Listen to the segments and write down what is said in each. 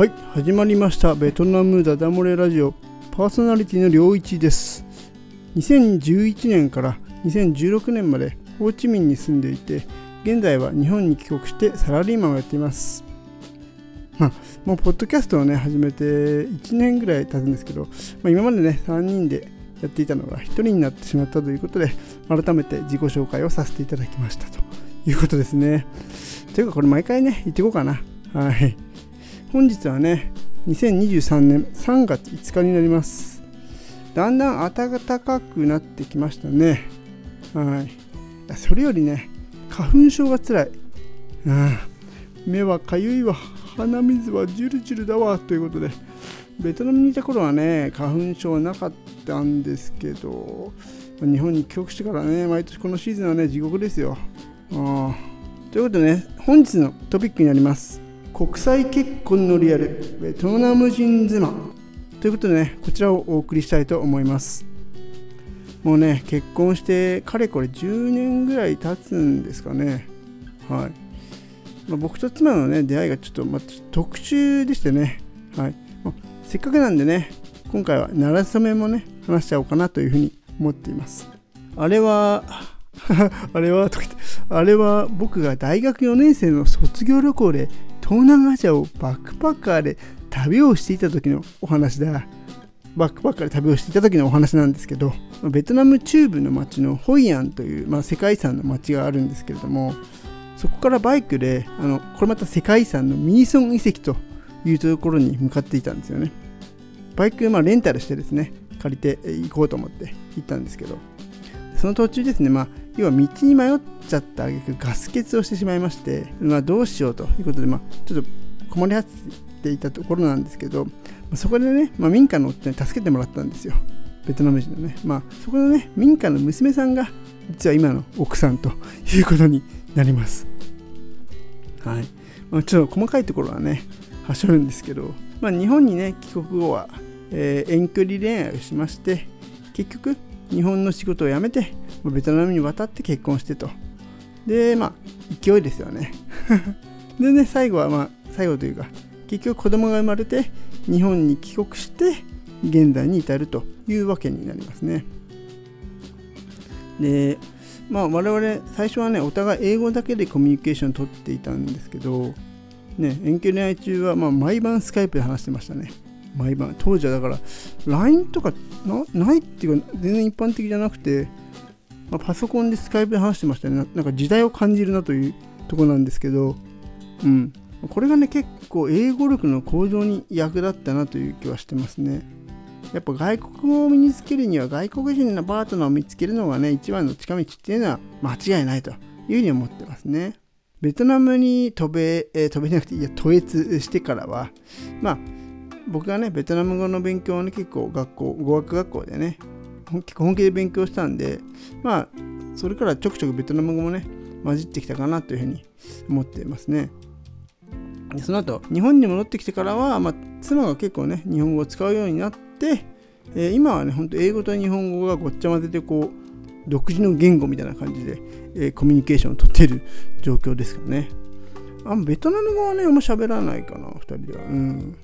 はい始まりました。ベトナムダダ漏れラジオ。パーソナリティの良一です。2011年から2016年までホーチミンに住んでいて現在は日本に帰国してサラリーマンをやっています。まあ、もうポッドキャストをね始めて1年ぐらい経つんですけど、まあ、今までね3人でやっていたのが1人になってしまったということで改めて自己紹介をさせていただきましたということですね。というかこれ毎回ね言っていこうかな。はい。本日はね2023年3月5日になります。だんだん暖かくなってきましたね。はい。それよりね花粉症がつらい、うん、目はかゆいわ。鼻水はジュルジュルだわ。ということでベトナムにいた頃はね花粉症はなかったんですけど日本に帰国してからね毎年このシーズンはね地獄ですよ。あ。ということでね本日のトピックになります。国際結婚のリアルベトナム人妻。ということでねこちらをお送りしたいと思います。もうね結婚してかれこれ10年ぐらい経つんですかね。はい。まあ、僕と妻のね出会いがちょっと、まあ、特殊でしてね、はい。まあ、せっかくなんでね今回はならそめもね話しちゃおうかなというふうに思っています。あれは あれはとか言ってあれは僕が大学4年生の卒業旅行で東南アジアをバックパッカーで旅をしていた時のお話だ。バックパッカーで旅をしていた時のお話なんですけどベトナム中部の町のホイアンという、まあ、世界遺産の町があるんですけれどもそこからバイクであのこれまた世界遺産のミーソン遺跡というところに向かっていたんですよね。バイク、まあ、レンタルしてですね借りて行こうと思って行ったんですけどその途中ですね、まあ、要は道に迷っちゃった挙句ガス欠をしてしまいまして、まあ、どうしようということで、まあ、ちょっと困り果てていたところなんですけどそこでね、まあ、民家の夫に助けてもらったんですよ。ベトナム人のね、まあ、そこのね民家の娘さんが実は今の奥さんということになります。はい。まあ、ちょっと細かいところはねはしょるんですけど、まあ、日本にね帰国後は、えー、遠距離恋愛をしまして結局日本の仕事を辞めてベトナムに渡って結婚してと。でまあ勢いですよね。でね最後はまあ最後というか結局子供が生まれて日本に帰国して現在に至るというわけになりますね。でまあ、我々最初はねお互い英語だけでコミュニケーションを取っていたんですけど、ね、遠距離恋愛中はまあ毎晩スカイプで話してましたね。毎晩。当時はだから LINE とかないっていうか全然一般的じゃなくて、まあ、パソコンでスカイプで話してましたね。なんか時代を感じるなというとこなんですけど。うん。これがね結構英語力の向上に役立ったなという気はしてますね。やっぱ外国語を身につけるには外国人のパートナーを見つけるのがね、一番の近道っていうのは間違いないというふうに思ってますね。ベトナムに飛べ、えー、飛べなくていや、渡越してからは、まあ、僕がね、ベトナム語の勉強をね、結構学校、語学学校でね、結構本気で勉強したんで、まあ、それからちょくちょくベトナム語もね、混じってきたかなというふうに思ってますね。でその後、日本に戻ってきてからは、まあ、妻が結構ね、日本語を使うようになって、えー、今はね、ほんと英語と日本語がごっちゃ混ぜてこう、独自の言語みたいな感じで、えー、コミュニケーションをとっている状況ですかね。あベトナム語はね、あんま喋らないかな、2人では。うん。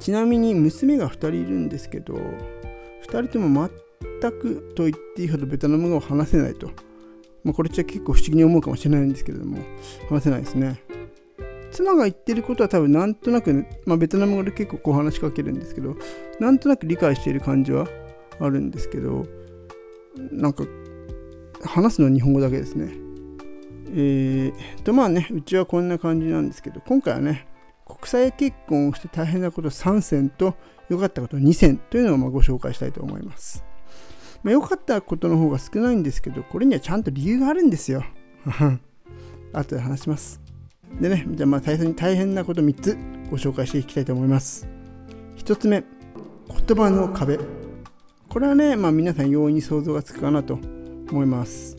ちなみに娘が2人いるんですけど、2人とも全くと言っていいほどベトナム語を話せないと。まあ、これじゃ結構不思議に思うかもしれないんですけれども、話せないですね。妻が言ってることは多分なんとなく、ね、まあ、ベトナム語で結構こう話しかけるんですけど、なんとなく理解している感じはあるんですけど、なんか、話すのは日本語だけですね。えー、とまあね、うちはこんな感じなんですけど、今回はね、国際結婚をして大変なこと3選と良かったこと2選というのをまご紹介したいと思います。まあ、良かったことの方が少ないんですけど、これにはちゃんと理由があるんですよ。後で話します。でね、じゃあまあ大変大変なこと3つご紹介していきたいと思います。1つ目、言葉の壁。これはね、まあ皆さん容易に想像がつくかなと思います。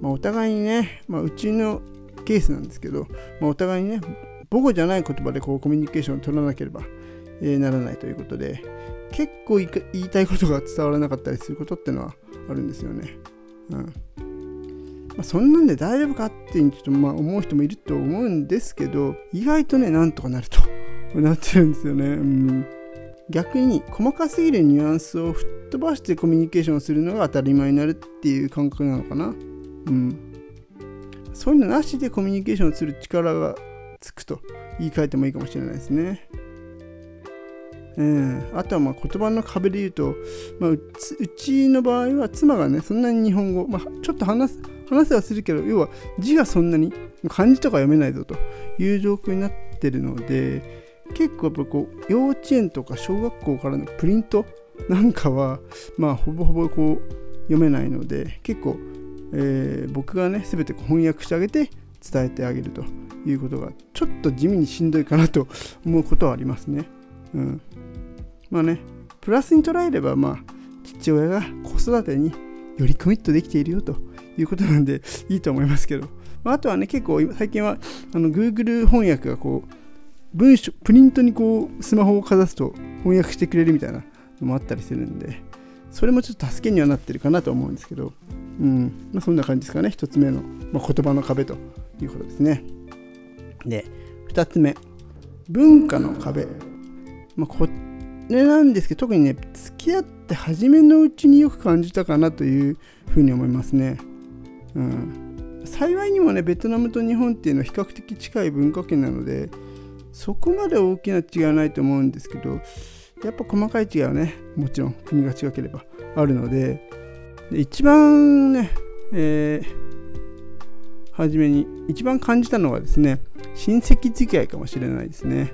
まあ、お互いにね、まあ、うちのケースなんですけど、まあ、お互いにね、母語じゃない言葉でこうコミュニケーションを取らなければ、ならないということで、結構言いたいことが伝わらなかったりすることってのはあるんですよね。うんまあ、そんなんで大丈夫かってちょっとまあ思う人もいると思うんですけど意外とねなんとかなると なってるんですよね。うん逆に細かすぎるニュアンスを吹っ飛ばしてコミュニケーションするのが当たり前になるっていう感覚なのかな。うん。そういうのなしでコミュニケーションする力がつくと言い換えてもいいかもしれないですね。うん、あとはまあ言葉の壁で言うと、まあ、うちの場合は妻がねそんなに日本語、まあ、ちょっと話す話せはするけど要は字がそんなに漢字とか読めないぞという状況になってるので結構やっぱこう幼稚園とか小学校からのプリントなんかはまあほぼほぼこう読めないので結構、えー、僕がね全て翻訳してあげて伝えてあげるということがちょっと地味にしんどいかなと思うことはありますね。うん、まあねプラスに捉えればまあ父親が子育てによりコミットできているよということなんでいいと思いますけど、まあ、あとはね結構最近はあの Google 翻訳がこう文章プリントにこうスマホをかざすと翻訳してくれるみたいなのもあったりするんでそれもちょっと助けにはなってるかなと思うんですけど、うん。まあ、そんな感じですかね。1つ目の、まあ、言葉の壁ということですね。で2つ目。文化の壁、まあ、これなんですけど特にね付き合って初めのうちによく感じたかなというふうに思いますね、うん、幸いにもねベトナムと日本っていうのは比較的近い文化圏なのでそこまで大きな違いはないと思うんですけどやっぱ細かい違いはねもちろん国が違ければあるので一番ね、えー、初めに一番感じたのはですね親戚付き合いかもしれないですね。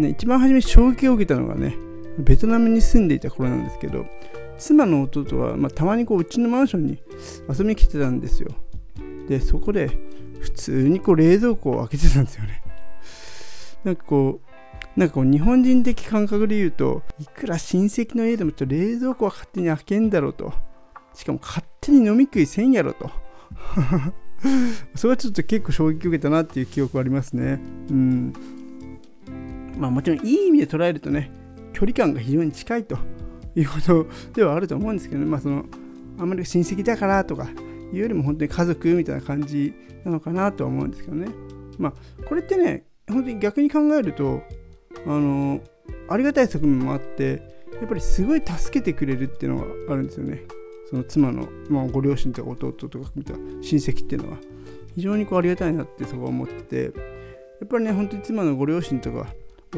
ね一番初め衝撃を受けたのがねベトナムに住んでいた頃なんですけど妻の弟は、まあ、たまにこううちのマンションに遊びに来てたんですよ。でそこで普通にこう冷蔵庫を開けてたんですよね。なんかこうなんかこう日本人的感覚で言うといくら親戚の家でもちょっと冷蔵庫は勝手に開けんだろうと。しかも勝手に飲み食いせんやろと。それはちょっと結構衝撃を受けたなっていう記憶はありますね。うん。まあもちろんいい意味で捉えるとね距離感が非常に近いと。いうことではあると思うんですけど、ね、まあそのあんまり親戚だからとかいうよりも本当に家族みたいな感じなのかなとは思うんですけどね。まあこれってね本当に逆に考えるとあのありがたい側面もあってやっぱりすごい助けてくれるっていうのがあるんですよね。その妻の、まあ、ご両親とか弟とか見た親戚っていうのは。非常にこうありがたいなってそこは思ってて。やっぱりね本当に妻のご両親とか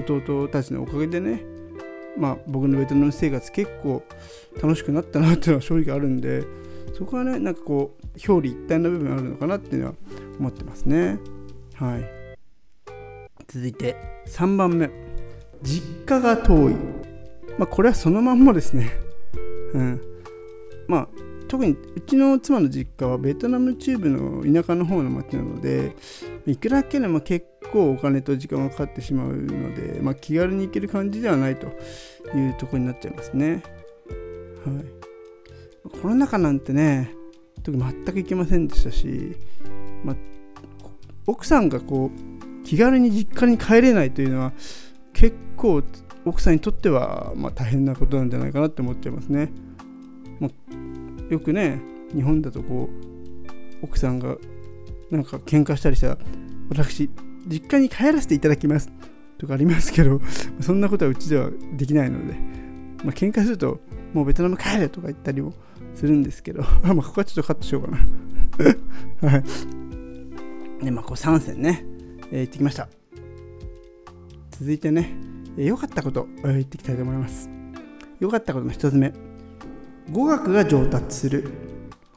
弟たちのおかげでねまあ僕のベトナム生活結構楽しくなったなっていうのは正直あるんでそこはねなんかこう表裏一体の部分あるのかなっていうのは思ってますね。はい。続いて3番目。実家が遠い。まあこれはそのまんまですね。うん。まあ特にうちの妻の実家はベトナム中部の田舎の方の町なのでいくらけでも結構お金と時間がかかってしまうので、まあ、気軽に行ける感じではないというところになっちゃいますね。はい、コロナ禍なんてね特に全く行けませんでしたし、まあ、奥さんがこう気軽に実家に帰れないというのは結構奥さんにとってはま大変なことなんじゃないかなって思っちゃいますね。まよくね日本だとこう奥さんがなんか喧嘩したりしたら私実家に帰らせていただきます。とかありますけどそんなことはうちではできないので、まあ、喧嘩するともうベトナム帰れとか言ったりもするんですけど まあここはちょっとカットしようかな。はい。でまあこう3選ねえー、行ってきました。続いてね良、えー、かったこと、えー、言っていきたいと思います。良かったことの1つ目。語学が上達する。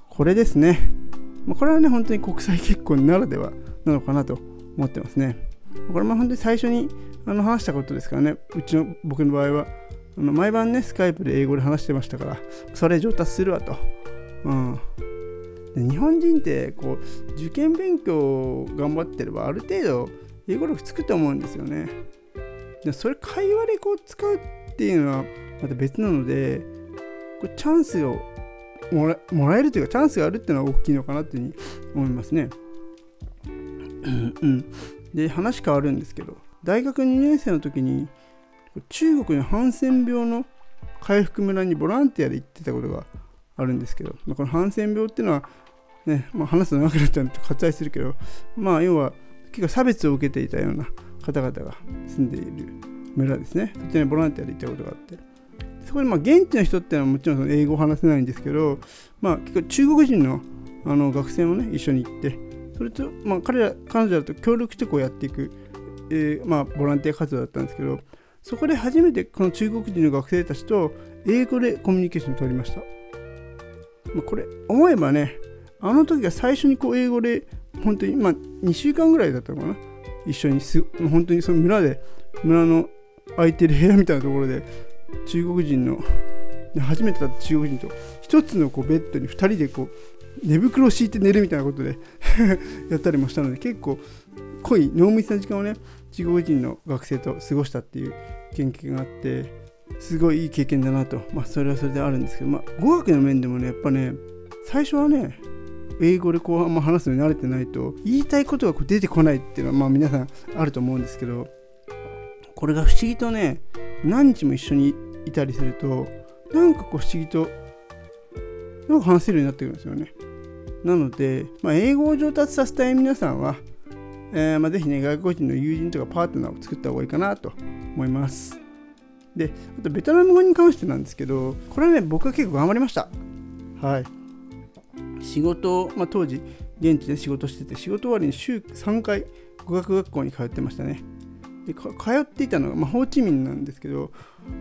これですね、まあ、これはね本当に国際結婚ならではなのかなと思ってますねこれも本当に最初にあの話したことですからねうちの僕の場合はあの毎晩ねスカイプで英語で話してましたからそれ上達するわと、うん、日本人ってこう受験勉強頑張ってればある程度英語力つくと思うんですよね。でそれ会話でこう使うっていうのはまた別なのでこれチャンスをもらもらえるというかチャンスがあるっていうのは大きいのかなっていうふうに思いますね。うん、で話変わるんですけど大学2年生の時に中国のハンセン病の回復村にボランティアで行ってたことがあるんですけど、まあ、このハンセン病っていうのはね、まあ、話すと長くなっちゃうと割愛するけど、まあ、要は結構差別を受けていたような方々が住んでいる村ですね。そちらにボランティアで行ったことがあって。そこでまあ現地の人っていうのはもちろんその英語を話せないんですけど、まあ、結構中国人のあの学生もね一緒に行ってそれと、まあ、彼ら彼女らと協力してこうやっていく、えー、まあ、ボランティア活動だったんですけどそこで初めてこの中国人の学生たちと英語でコミュニケーションを取りました、まあ、これ思えばねあの時が最初にこう英語で本当にまあ2週間ぐらいだったのかな。一緒にす本当にその村で村の空いてる部屋みたいなところで中国人の初めてだった中国人と一つのこうベッドに2人でこう寝袋を敷いて寝るみたいなことで やったりもしたので結構濃い濃密な時間をね中国人の学生と過ごしたっていう研究があってすごいいい経験だなと。まあそれはそれであるんですけどまあ語学の面でもねやっぱね最初はね英語でこうあんま話すのに慣れてないと言いたいことがこう出てこないっていうのはまあ皆さんあると思うんですけどこれが不思議とね何日も一緒にいたりするとなんかこう不思議となんか話せるようになってくるんですよね。なので、まあ、英語を上達させたい皆さんは、えー、まあ、ぜひね外国人の友人とかパートナーを作った方がいいかなと思います。であとベトナム語に関してなんですけどこれはね僕は結構頑張りました。はい。仕事、まあ、当時現地で仕事してて仕事終わりに週3回語学学校に通ってましたね。で通っていたのが、まあ、ホーチミンなんですけど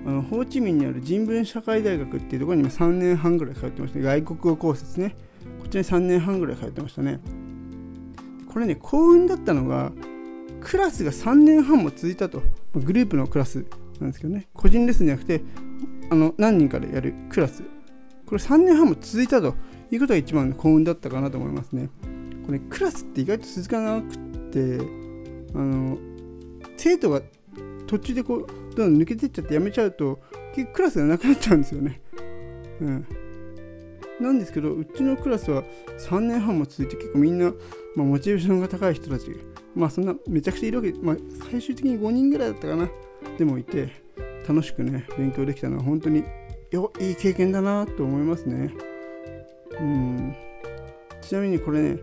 あのホーチミンにある人文社会大学っていうところに3年半ぐらい通ってました、ね、外国語コースですね。こちらに3年半ぐらい通ってましたね。これね幸運だったのがクラスが3年半も続いたと。グループのクラスなんですけどね。個人レッスンじゃなくてあの何人かでやるクラス。これ3年半も続いたと。いうことが一番幸運だったかなと思いますね。これクラスって意外と続かなくってあの生徒が途中でこうどんどん抜けてっちゃってやめちゃうと結局クラスがなくなっちゃうんですよね。うん、なんですけどうちのクラスは3年半も続いて結構みんな、まあ、モチベーションが高い人たちまあそんなめちゃくちゃいるわけで、まあ、最終的に5人ぐらいだったかなでもいて楽しくね勉強できたのは本当によいい経験だなと思いますね。うんちなみにこれね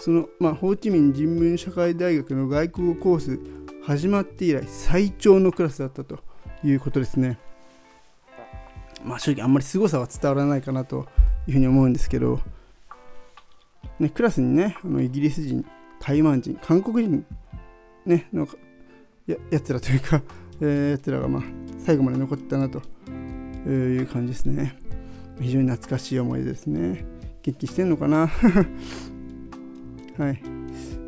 その、まあ、ホーチミン人文社会大学の外国語コース始まって以来最長のクラスだったということですね。まあ正直あんまり凄さは伝わらないかなというふうに思うんですけど、ね、クラスにねあのイギリス人台湾人韓国人、ね、のややつらというか、えー、やつらがまあ最後まで残ってたなという感じですね。非常に懐かしい思い出ですね。元気してんのかな？はい。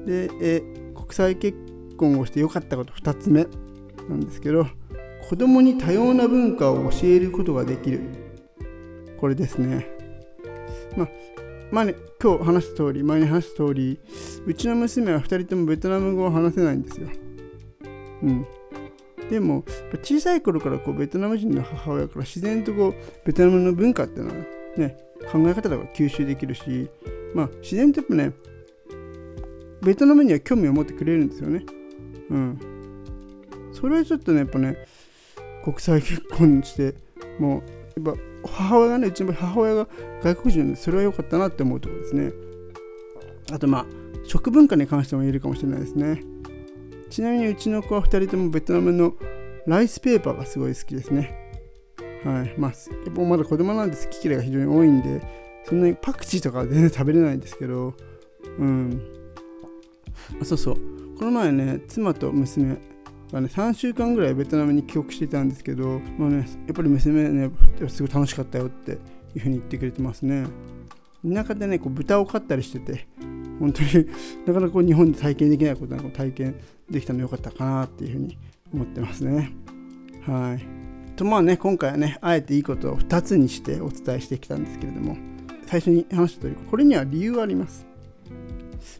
で、え国際結婚をして良かったこと2つ目なんですけど、子供に多様な文化を教えることができる。これですね。まあ、まあね、今日話した通り、前に話した通り、うちの娘は2人ともベトナム語を話せないんですよ。うん。でも小さい頃からこうベトナム人の母親から自然とこうベトナムの文化っていうのはね考え方とか吸収できるしまあ自然とやっぱねベトナムには興味を持ってくれるんですよねうんそれはちょっとねやっぱね国際結婚してもうやっぱ母親がねうちの母親が外国人なんでそれは良かったなって思うところですねあとまあ食文化に関しても言えるかもしれないですねちなみにうちの子は2人ともベトナムのライスペーパーがすごい好きですね。はい。まあ、やっぱまだ子供なんです好き嫌いが非常に多いんで、そんなにパクチーとかは全然食べれないんですけど、うん。あそうそう。この前ね、妻と娘がね、3週間ぐらいベトナムに帰国していたんですけど、まあね、やっぱり娘ね、すごい楽しかったよっていうふうに言ってくれてますね。田舎でね、こう豚を飼ったりしてて、本当になかなか日本で体験できないことなんか体験できたの良かったかなっていうふうに思ってますね。はい。とまあね今回はねあえていいことを2つにしてお伝えしてきたんですけれども最初に話した通りこれには理由があります。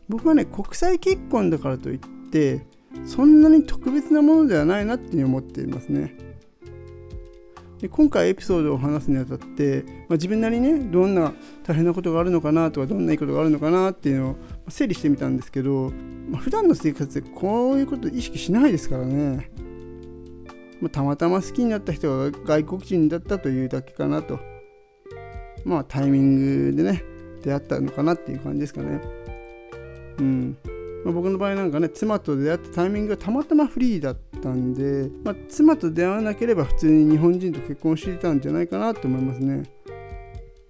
僕はね国際結婚だからといってそんなに特別なものではないなっていうふうに思っていますね。で今回エピソードを話すにあたって、まあ、自分なりにねどんな大変なことがあるのかなとかどんないいことがあるのかなっていうのを整理してみたんですけど、まあ、普段の生活でこういうこと意識しないですからね、まあ、たまたま好きになった人が外国人だったというだけかなと。まあタイミングでね出会ったのかなっていう感じですかね。うんまあ、僕の場合なんかね妻と出会ったタイミングがたまたまフリーだったんで、まあ、妻と出会わなければ普通に日本人と結婚していたんじゃないかなと思いますね。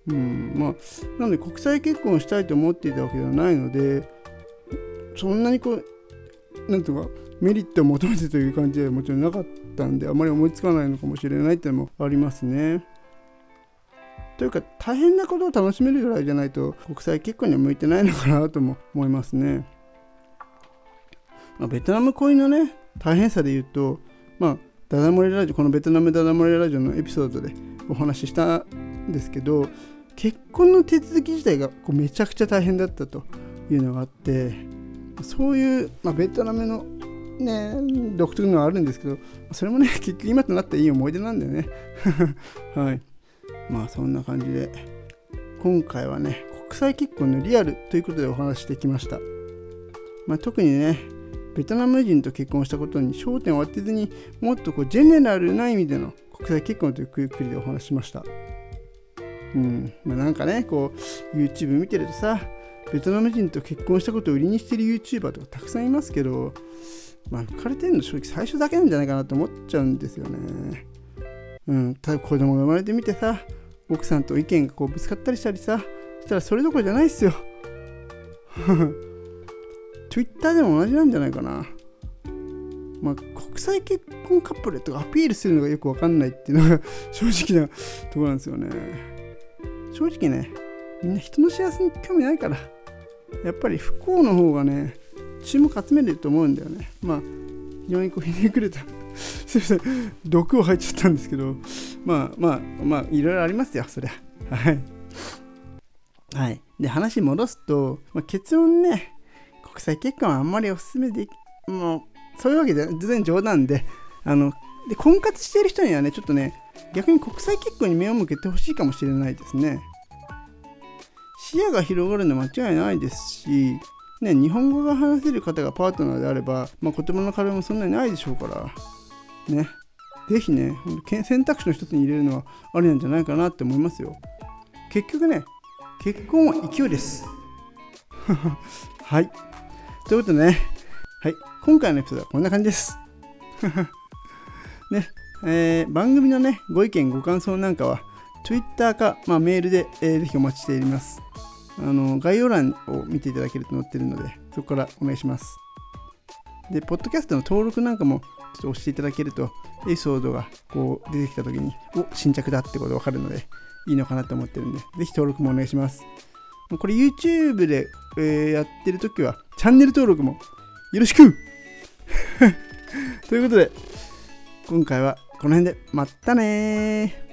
うんまあ、なので国際結婚したいと思っていたわけではないのでそんなにこうなんとかメリットを求めてという感じではもちろんなかったんであまり思いつかないのかもしれないっていうのもありますね。というか大変なことを楽しめるぐらいじゃないと国際結婚には向いてないのかなとも思いますね。まあ、ベトナム恋のね大変さで言うとまあダダ漏れラジオこのベトナムダダ漏れラジオのエピソードでお話ししたんですけど結婚の手続き自体がこうめちゃくちゃ大変だったというのがあってそういう、まあ、ベトナムのね独特のはあるんですけどそれもね結局今となっていい思い出なんだよね はいまあそんな感じで。今回はね国際結婚のリアルということでお話してきました、まあ、特にねベトナム人と結婚したことに焦点を当てずにもっとこうジェネラルな意味での国際結婚というくくりでお話しました。うん。まあ、なんかねこう YouTube 見てるとさベトナム人と結婚したことを売りにしてる YouTuber とかたくさんいますけどまあ浮かれてるの正直最初だけなんじゃないかなと思っちゃうんですよね。うんた子供が生まれてみてさ奥さんと意見がこうぶつかったりしたりさしたらそれどころじゃないっすよ Twitter でも同じなんじゃないかなまあ、国際結婚カップルとかアピールするのがよくわかんないっていうのが 正直なところなんですよね。正直ね、みんな人の幸せに興味ないから、やっぱり不幸の方がね、注目集めると思うんだよね。まあ、非常にこうひねくれたすいません、毒を吐いちゃったんですけど、まあまあ、まあ、いろいろありますよ、そりゃ。はい。はい。で、話戻すと、まあ、結論ね、国際結婚はあんまりおすすめでき、もう、そういうわけで全然冗談であので婚活してる人にはねちょっとね逆に国際結婚に目を向けてほしいかもしれないですね視野が広がるのは間違いないですしね、日本語が話せる方がパートナーであれば、まあ、言葉の壁もそんなにないでしょうから、ね、ぜひね、選択肢の一つに入れるのはありなんじゃないかなって思いますよ。結局ね、結婚は勢いです。はい。ということでね、はい、今回のエピソードはこんな感じです。ね、えー、番組のね、ご意見、ご感想なんかは、Twitter か、まあ、メールで、えー、ぜひお待ちしています。あの概要欄を見ていただけると載ってるので、そこからお願いします。で、ポッドキャストの登録なんかもちょっと押していただけると、エピソードがこう出てきたときに、お、新着だってことわかるので、いいのかなと思ってるんで、ぜひ登録もお願いします。これ YouTube で、えー、やってるときは、チャンネル登録もよろしく ということで、今回はこの辺で、まったね